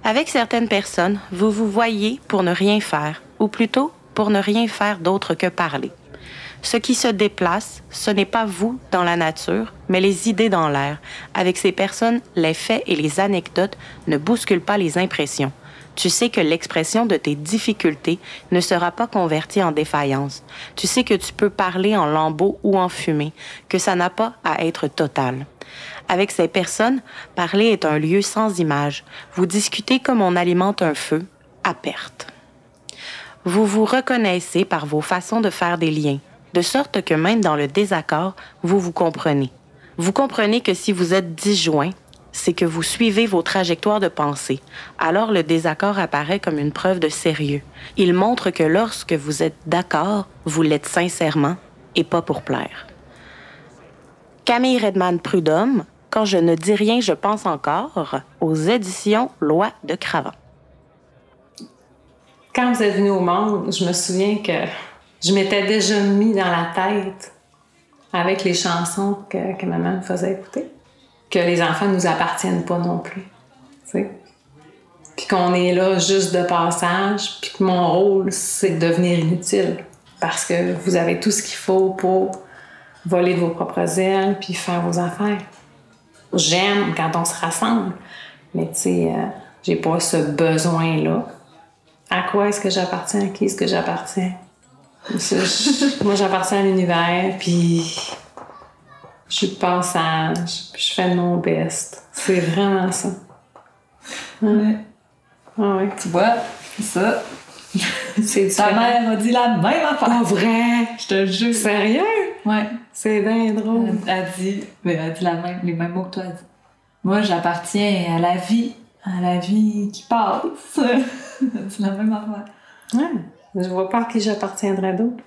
Avec certaines personnes, vous vous voyez pour ne rien faire, ou plutôt pour ne rien faire d'autre que parler. Ce qui se déplace, ce n'est pas vous dans la nature, mais les idées dans l'air. Avec ces personnes, les faits et les anecdotes ne bousculent pas les impressions. Tu sais que l'expression de tes difficultés ne sera pas convertie en défaillance. Tu sais que tu peux parler en lambeaux ou en fumée, que ça n'a pas à être total. Avec ces personnes, parler est un lieu sans image. Vous discutez comme on alimente un feu, à perte. Vous vous reconnaissez par vos façons de faire des liens, de sorte que même dans le désaccord, vous vous comprenez. Vous comprenez que si vous êtes disjoint, c'est que vous suivez vos trajectoires de pensée. Alors le désaccord apparaît comme une preuve de sérieux. Il montre que lorsque vous êtes d'accord, vous l'êtes sincèrement et pas pour plaire. Camille Redman Prudhomme, Quand je ne dis rien, je pense encore, aux éditions Loi de Cravant. Quand vous êtes venu au monde, je me souviens que je m'étais déjà mis dans la tête avec les chansons que, que maman me faisait écouter que les enfants ne nous appartiennent pas non plus. sais. Puis qu'on est là juste de passage, puis que mon rôle, c'est de devenir inutile. Parce que vous avez tout ce qu'il faut pour voler de vos propres ailes, puis faire vos affaires. J'aime quand on se rassemble, mais tu sais, euh, j'ai pas ce besoin-là. À quoi est-ce que j'appartiens? À qui est-ce que j'appartiens? Moi, j'appartiens à l'univers, puis je suis de passage, puis je fais de mon best. C'est vraiment ça. Ouais. Ah ouais. Tu vois, ça. C'est Ta mère a dit la même affaire. Pas vrai! Je te jure. Sérieux? Ouais. C'est bien drôle. Elle, a dit, mais elle a dit la même, les mêmes mots que toi. Elle dit, Moi, j'appartiens à la vie, à la vie qui passe. elle dit la même affaire. Ouais. Je vois pas à qui j'appartiendrais d'autre.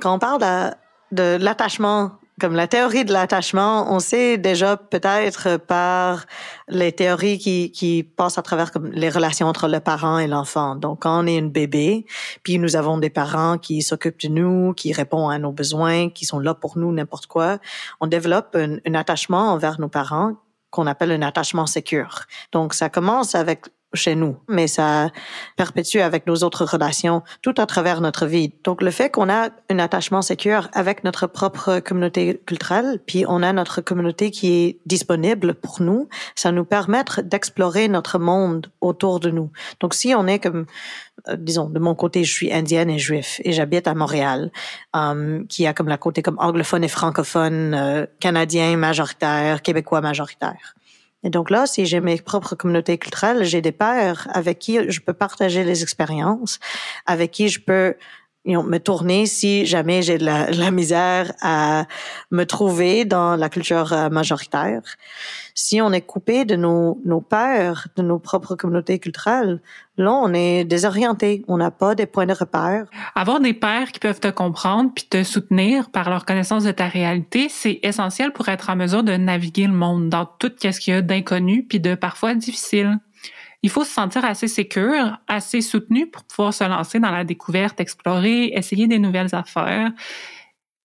Quand on parle de, de l'attachement, comme la théorie de l'attachement, on sait déjà peut-être par les théories qui, qui passent à travers comme les relations entre le parent et l'enfant. Donc, quand on est une bébé, puis nous avons des parents qui s'occupent de nous, qui répondent à nos besoins, qui sont là pour nous, n'importe quoi, on développe un, attachement envers nos parents qu'on appelle un attachement sécure. Donc, ça commence avec chez nous, mais ça perpétue avec nos autres relations tout à travers notre vie. Donc le fait qu'on a un attachement sécure avec notre propre communauté culturelle, puis on a notre communauté qui est disponible pour nous, ça nous permet d'explorer notre monde autour de nous. Donc si on est comme euh, disons, de mon côté, je suis indienne et juif et j'habite à Montréal, um, qui a comme la côté comme anglophone et francophone, euh, canadien majoritaire, québécois majoritaire. Et donc là, si j'ai mes propres communautés culturelles, j'ai des pères avec qui je peux partager les expériences, avec qui je peux me tourner si jamais j'ai de la, misère à me trouver dans la culture euh, majoritaire. Si on est coupé de nos, nos pères, de nos propres communautés culturelles, là, on est désorienté. On n'a pas des points de repère. Avoir des pères qui peuvent te comprendre puis te soutenir par leur connaissance de ta réalité, c'est essentiel pour être en mesure de naviguer le monde dans tout ce qu'il y a d'inconnu puis de parfois difficile il faut se sentir assez sécure, assez soutenu pour pouvoir se lancer dans la découverte, explorer, essayer des nouvelles affaires.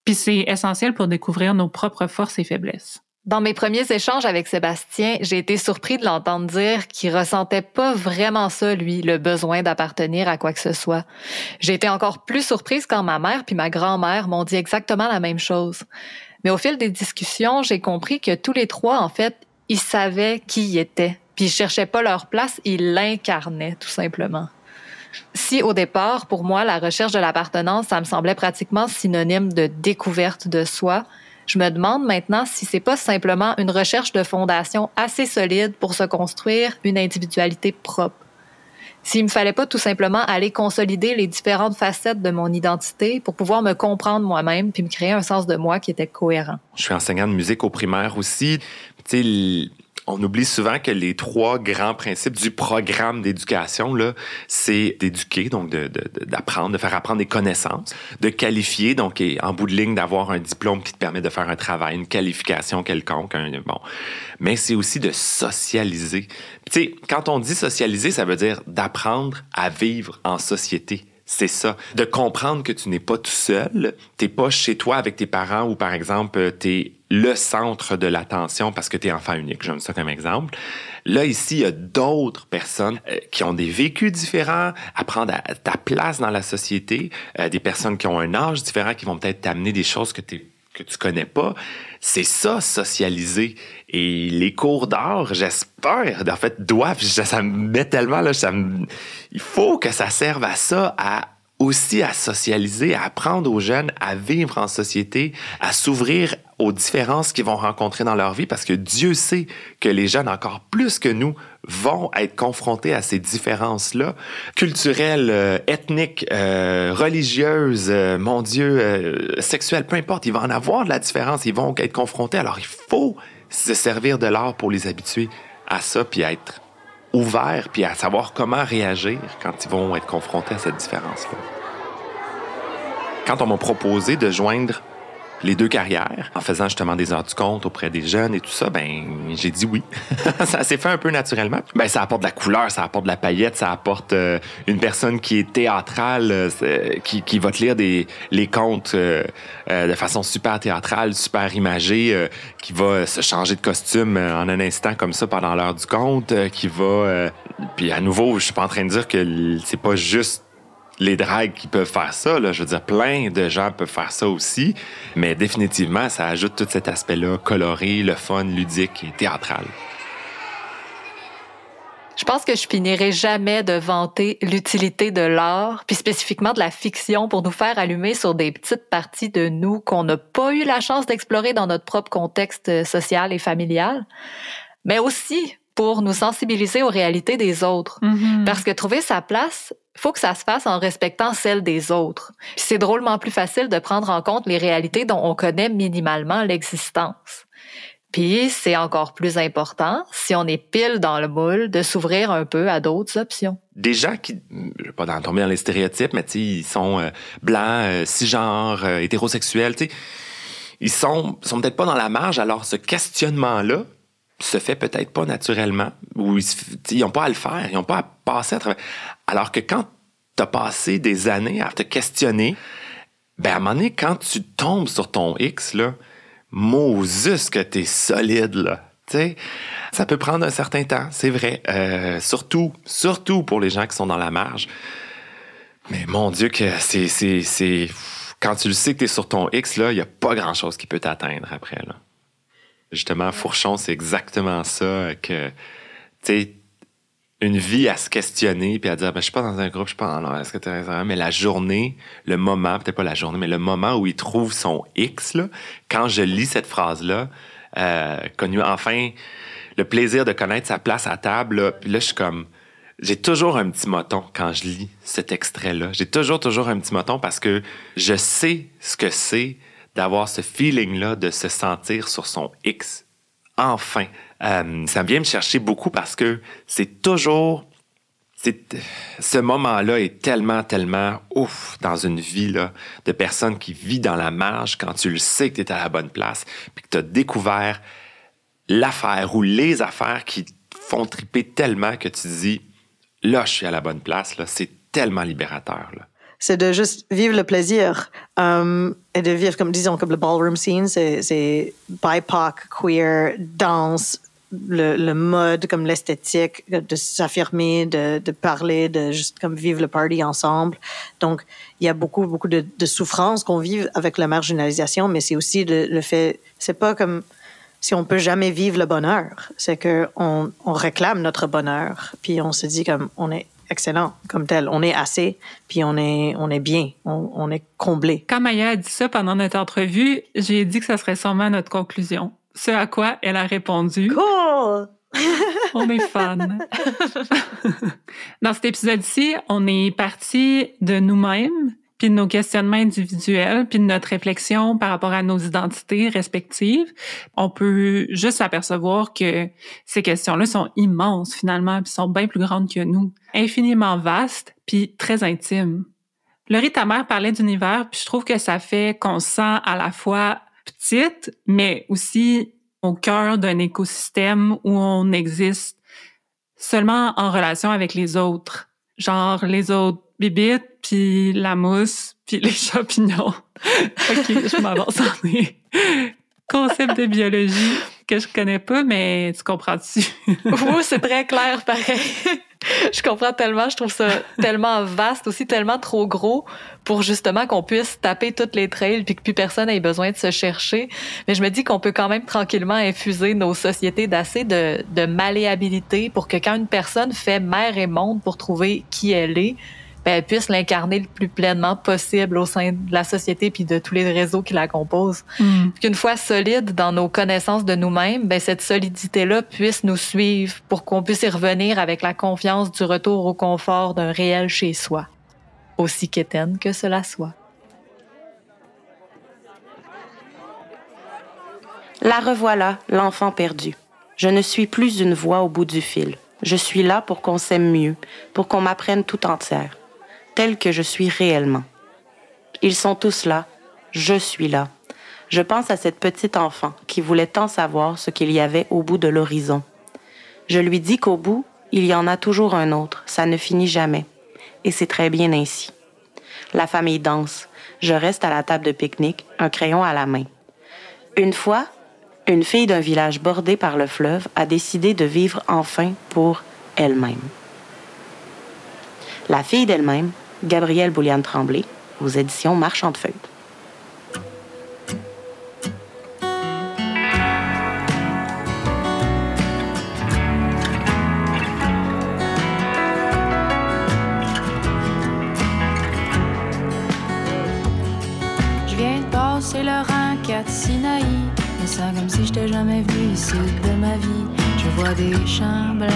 Puis c'est essentiel pour découvrir nos propres forces et faiblesses. Dans mes premiers échanges avec Sébastien, j'ai été surpris de l'entendre dire qu'il ressentait pas vraiment ça, lui, le besoin d'appartenir à quoi que ce soit. J'ai été encore plus surprise quand ma mère puis ma grand-mère m'ont dit exactement la même chose. Mais au fil des discussions, j'ai compris que tous les trois, en fait, ils savaient qui ils étaient puis ils cherchaient pas leur place, ils l'incarnaient tout simplement. Si au départ, pour moi, la recherche de l'appartenance, ça me semblait pratiquement synonyme de découverte de soi, je me demande maintenant si c'est pas simplement une recherche de fondation assez solide pour se construire une individualité propre. S'il me fallait pas tout simplement aller consolider les différentes facettes de mon identité pour pouvoir me comprendre moi-même puis me créer un sens de moi qui était cohérent. Je suis enseignant de musique au primaire aussi. Tu on oublie souvent que les trois grands principes du programme d'éducation, là, c'est d'éduquer, donc d'apprendre, de, faire apprendre des connaissances, de qualifier, donc en bout de ligne, d'avoir un diplôme qui te permet de faire un travail, une qualification quelconque. bon. Mais c'est aussi de socialiser. Tu sais, quand on dit socialiser, ça veut dire d'apprendre à vivre en société. C'est ça. De comprendre que tu n'es pas tout seul, t'es pas chez toi avec tes parents ou par exemple, t'es le centre de l'attention parce que tu es enfant unique. J'aime ça comme exemple. Là, ici, il y a d'autres personnes euh, qui ont des vécus différents, à ta place dans la société, euh, des personnes qui ont un âge différent, qui vont peut-être t'amener des choses que, que tu connais pas. C'est ça, socialiser. Et les cours d'art, j'espère, en fait, doivent, ça me met tellement, là, ça il faut que ça serve à ça, à aussi à socialiser, à apprendre aux jeunes à vivre en société, à s'ouvrir aux différences qu'ils vont rencontrer dans leur vie, parce que Dieu sait que les jeunes, encore plus que nous, vont être confrontés à ces différences-là, culturelles, euh, ethniques, euh, religieuses, euh, mon Dieu, sexuelles, peu importe, ils vont en avoir de la différence, ils vont être confrontés. Alors il faut se servir de l'art pour les habituer à ça, puis à être ouverts, puis à savoir comment réagir quand ils vont être confrontés à cette différence-là. Quand on m'a proposé de joindre les deux carrières, en faisant justement des heures du compte auprès des jeunes et tout ça, ben j'ai dit oui. ça s'est fait un peu naturellement. Ben ça apporte de la couleur, ça apporte de la paillette, ça apporte euh, une personne qui est théâtrale, euh, qui, qui, va te lire des les contes euh, de façon super théâtrale, super imagée, qui va se changer de costume en un instant comme ça pendant l'heure du compte, qui va puis à nouveau, je suis pas en train de dire que c'est pas juste les dragues qui peuvent faire ça. Là. Je veux dire, plein de gens peuvent faire ça aussi. Mais définitivement, ça ajoute tout cet aspect-là coloré, le fun, ludique et théâtral. Je pense que je finirai jamais de vanter l'utilité de l'art, puis spécifiquement de la fiction pour nous faire allumer sur des petites parties de nous qu'on n'a pas eu la chance d'explorer dans notre propre contexte social et familial, mais aussi pour nous sensibiliser aux réalités des autres. Mm-hmm. Parce que trouver sa place, faut que ça se fasse en respectant celle des autres. c'est drôlement plus facile de prendre en compte les réalités dont on connaît minimalement l'existence. Puis c'est encore plus important, si on est pile dans le moule, de s'ouvrir un peu à d'autres options. Des gens qui, je vais pas dans- tomber dans les stéréotypes, mais ils sont euh, blancs, euh, cisgenres, euh, hétérosexuels, ils sont, sont peut-être pas dans la marge, alors ce questionnement-là se fait peut-être pas naturellement, ou ils, se f- tu sais, ils ont pas à le faire, ils ont pas à passer à travers. Alors que quand tu as passé des années à te questionner, ben à un moment donné, quand tu tombes sur ton X, là, Moses que t'es solide, là. Tu ça peut prendre un certain temps, c'est vrai. Euh, surtout, surtout pour les gens qui sont dans la marge. Mais mon Dieu, que c'est. Quand tu le sais que t'es sur ton X, il n'y a pas grand-chose qui peut t'atteindre après, là. Justement, Fourchon, c'est exactement ça que, tu sais, une vie à se questionner puis à dire ben, je suis pas dans un groupe, je suis pas dans est-ce que tu raison? Mais la journée, le moment, peut-être pas la journée, mais le moment où il trouve son X là, quand je lis cette phrase là, euh, connu enfin le plaisir de connaître sa place à table là, puis là je suis comme j'ai toujours un petit moton quand je lis cet extrait-là. J'ai toujours, toujours un petit moton parce que je sais ce que c'est d'avoir ce feeling-là, de se sentir sur son X. Enfin. Euh, ça vient me chercher beaucoup parce que c'est toujours. Ce moment-là est tellement, tellement ouf dans une vie là, de personne qui vit dans la marge quand tu le sais que tu es à la bonne place puis que tu as découvert l'affaire ou les affaires qui font triper tellement que tu dis là, je suis à la bonne place. Là, c'est tellement libérateur. Là. c'est de juste vivre le plaisir euh, et de vivre comme disons comme le ballroom scene c'est BIPOC queer danse le, le mode comme l'esthétique de s'affirmer de, de parler de juste comme vivre le party ensemble. Donc il y a beaucoup beaucoup de, de souffrance qu'on vive avec la marginalisation mais c'est aussi le fait c'est pas comme si on peut jamais vivre le bonheur c'est que on, on réclame notre bonheur puis on se dit comme on est excellent comme tel. On est assez, puis on est, on est bien, on, on est comblé. Quand Maya a dit ça pendant notre entrevue, j'ai dit que ça serait sûrement notre conclusion. Ce à quoi elle a répondu. Cool! on est fan. Dans cet épisode-ci, on est parti de nous-mêmes, puis de nos questionnements individuels, puis de notre réflexion par rapport à nos identités respectives. On peut juste s'apercevoir que ces questions-là sont immenses finalement, puis sont bien plus grandes que nous, infiniment vastes, puis très intimes. Laurie, ta mère parlait d'univers, puis je trouve que ça fait qu'on se sent à la fois petite, mais aussi au cœur d'un écosystème où on existe seulement en relation avec les autres. Genre les autres bibites, puis la mousse, puis les champignons. OK, je m'avance en des concepts de biologie que je connais pas, mais tu comprends-tu? oui, c'est très clair, pareil. je comprends tellement, je trouve ça tellement vaste, aussi tellement trop gros pour justement qu'on puisse taper toutes les trails puis que plus personne ait besoin de se chercher. Mais je me dis qu'on peut quand même tranquillement infuser nos sociétés d'assez de, de malléabilité pour que quand une personne fait mer et monde pour trouver qui elle est, ben, elle puisse l'incarner le plus pleinement possible au sein de la société puis de tous les réseaux qui la composent. Mm. Puis Qu'une fois solide dans nos connaissances de nous-mêmes, ben, cette solidité-là puisse nous suivre pour qu'on puisse y revenir avec la confiance du retour au confort d'un réel chez soi, aussi quétaine que cela soit. La revoilà, l'enfant perdu. Je ne suis plus une voix au bout du fil. Je suis là pour qu'on s'aime mieux, pour qu'on m'apprenne tout entière, que je suis réellement. Ils sont tous là, je suis là. Je pense à cette petite enfant qui voulait tant savoir ce qu'il y avait au bout de l'horizon. Je lui dis qu'au bout, il y en a toujours un autre, ça ne finit jamais. Et c'est très bien ainsi. La famille danse. Je reste à la table de pique-nique, un crayon à la main. Une fois, une fille d'un village bordé par le fleuve a décidé de vivre enfin pour elle-même. La fille d'elle-même, Gabrielle Bouliane Tremblay, aux éditions Marchand de Feuilles. Je viens de passer le rang 4 Sinaï. Me sens comme si j'étais jamais venu ici de ma vie. Je vois des champs blancs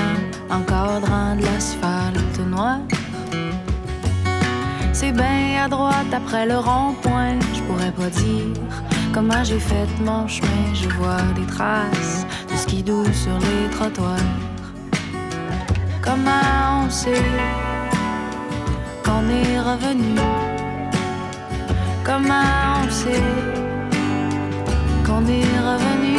encadrant de l'asphalte noir. C'est bien à droite après le rond-point. Je pourrais pas dire Comment j'ai fait mon chemin, je vois des traces de skidoo sur les trottoirs. Comment on sait qu'on est revenu? Comment on sait qu'on est revenu?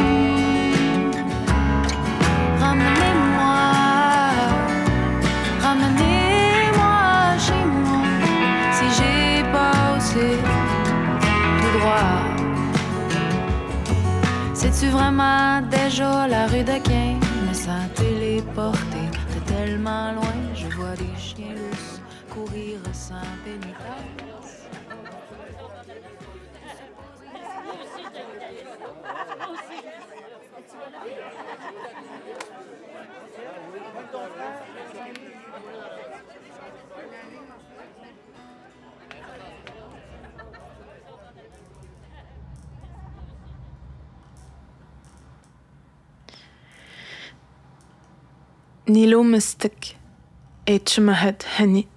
déjà la rue de Quin me sent téléportée de tellement loin. Je vois des chiens lousses courir sans pénitence. مستك اتش مهد هنيت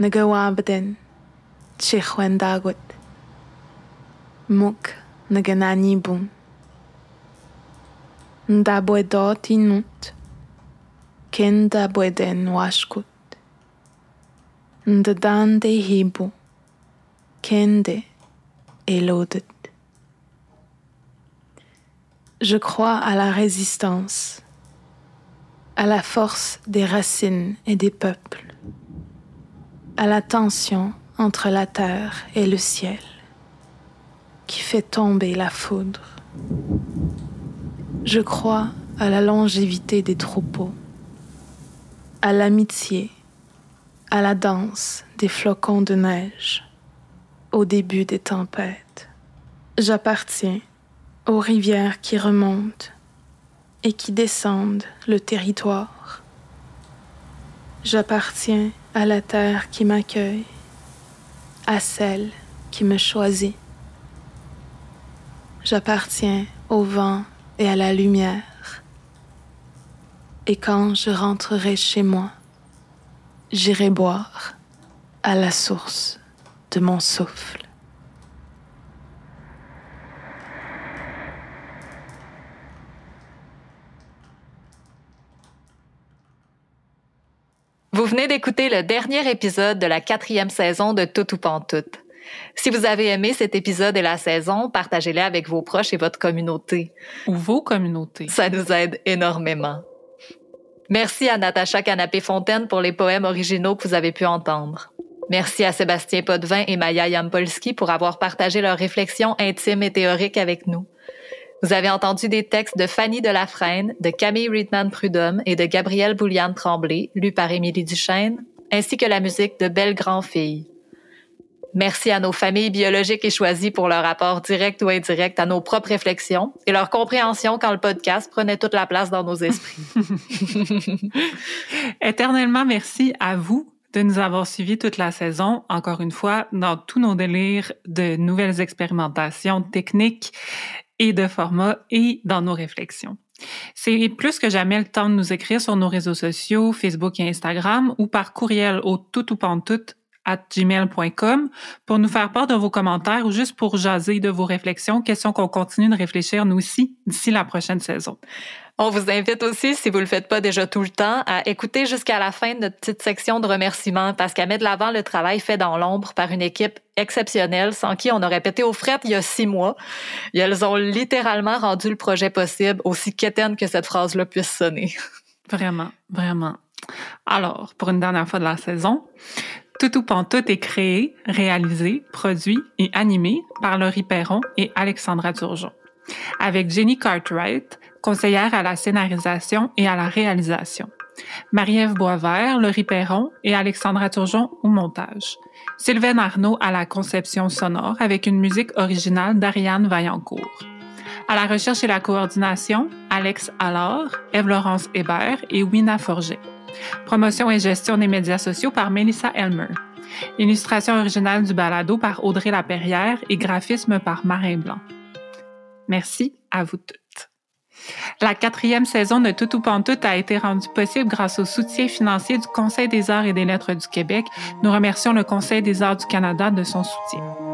نجوا بدن تشيخوان داغوت موك نجناني بون ندابو دوتي نوت كن دابو دن واشكوت نددان دي هيبو كن دي elodit. Je crois à la résistance, à la force des racines et des peuples, à la tension entre la terre et le ciel qui fait tomber la foudre. Je crois à la longévité des troupeaux, à l'amitié, à la danse des flocons de neige, au début des tempêtes. J'appartiens aux rivières qui remontent et qui descendent le territoire. J'appartiens à la terre qui m'accueille, à celle qui me choisit. J'appartiens au vent et à la lumière. Et quand je rentrerai chez moi, j'irai boire à la source de mon souffle. Vous venez d'écouter le dernier épisode de la quatrième saison de Tout ou Pantoute. Si vous avez aimé cet épisode et la saison, partagez-le avec vos proches et votre communauté. Ou vos communautés. Ça nous aide énormément. Merci à Natacha Canapé-Fontaine pour les poèmes originaux que vous avez pu entendre. Merci à Sébastien Potvin et Maya Yampolski pour avoir partagé leurs réflexions intimes et théoriques avec nous. Vous avez entendu des textes de Fanny Delafresne, de Camille Riedman Prudhomme et de Gabrielle Bouliane Tremblay, lus par Émilie Duchesne, ainsi que la musique de Belle Grand-Fille. Merci à nos familles biologiques et choisies pour leur apport direct ou indirect à nos propres réflexions et leur compréhension quand le podcast prenait toute la place dans nos esprits. Éternellement merci à vous de nous avoir suivis toute la saison, encore une fois, dans tous nos délires de nouvelles expérimentations techniques et de formats et dans nos réflexions. C'est plus que jamais le temps de nous écrire sur nos réseaux sociaux, Facebook et Instagram, ou par courriel au toutoupantoute at gmail.com pour nous faire part de vos commentaires ou juste pour jaser de vos réflexions, questions qu'on continue de réfléchir nous aussi d'ici la prochaine saison. On vous invite aussi, si vous le faites pas déjà tout le temps, à écouter jusqu'à la fin notre petite section de remerciements parce qu'elle met de l'avant le travail fait dans l'ombre par une équipe exceptionnelle sans qui on aurait pété aux frettes il y a six mois. Et elles ont littéralement rendu le projet possible, aussi quétaine que cette phrase-là puisse sonner. Vraiment, vraiment. Alors, pour une dernière fois de la saison, tout ou Pantoute est créé, réalisé, produit et animé par Laurie Perron et Alexandra Turgeon. Avec Jenny Cartwright, conseillère à la scénarisation et à la réalisation. Marie-Ève Boisvert, Laurie Perron et Alexandra Turgeon au montage. Sylvain Arnaud à la conception sonore avec une musique originale d'Ariane Vaillancourt. À la recherche et la coordination, Alex Allard, Eve-Laurence Hébert et Wina Forget. Promotion et gestion des médias sociaux par Melissa Elmer. Illustration originale du balado par Audrey Laperrière et graphisme par Marin Blanc. Merci à vous toutes. La quatrième saison de Tout ou Pantoute a été rendue possible grâce au soutien financier du Conseil des arts et des lettres du Québec. Nous remercions le Conseil des arts du Canada de son soutien.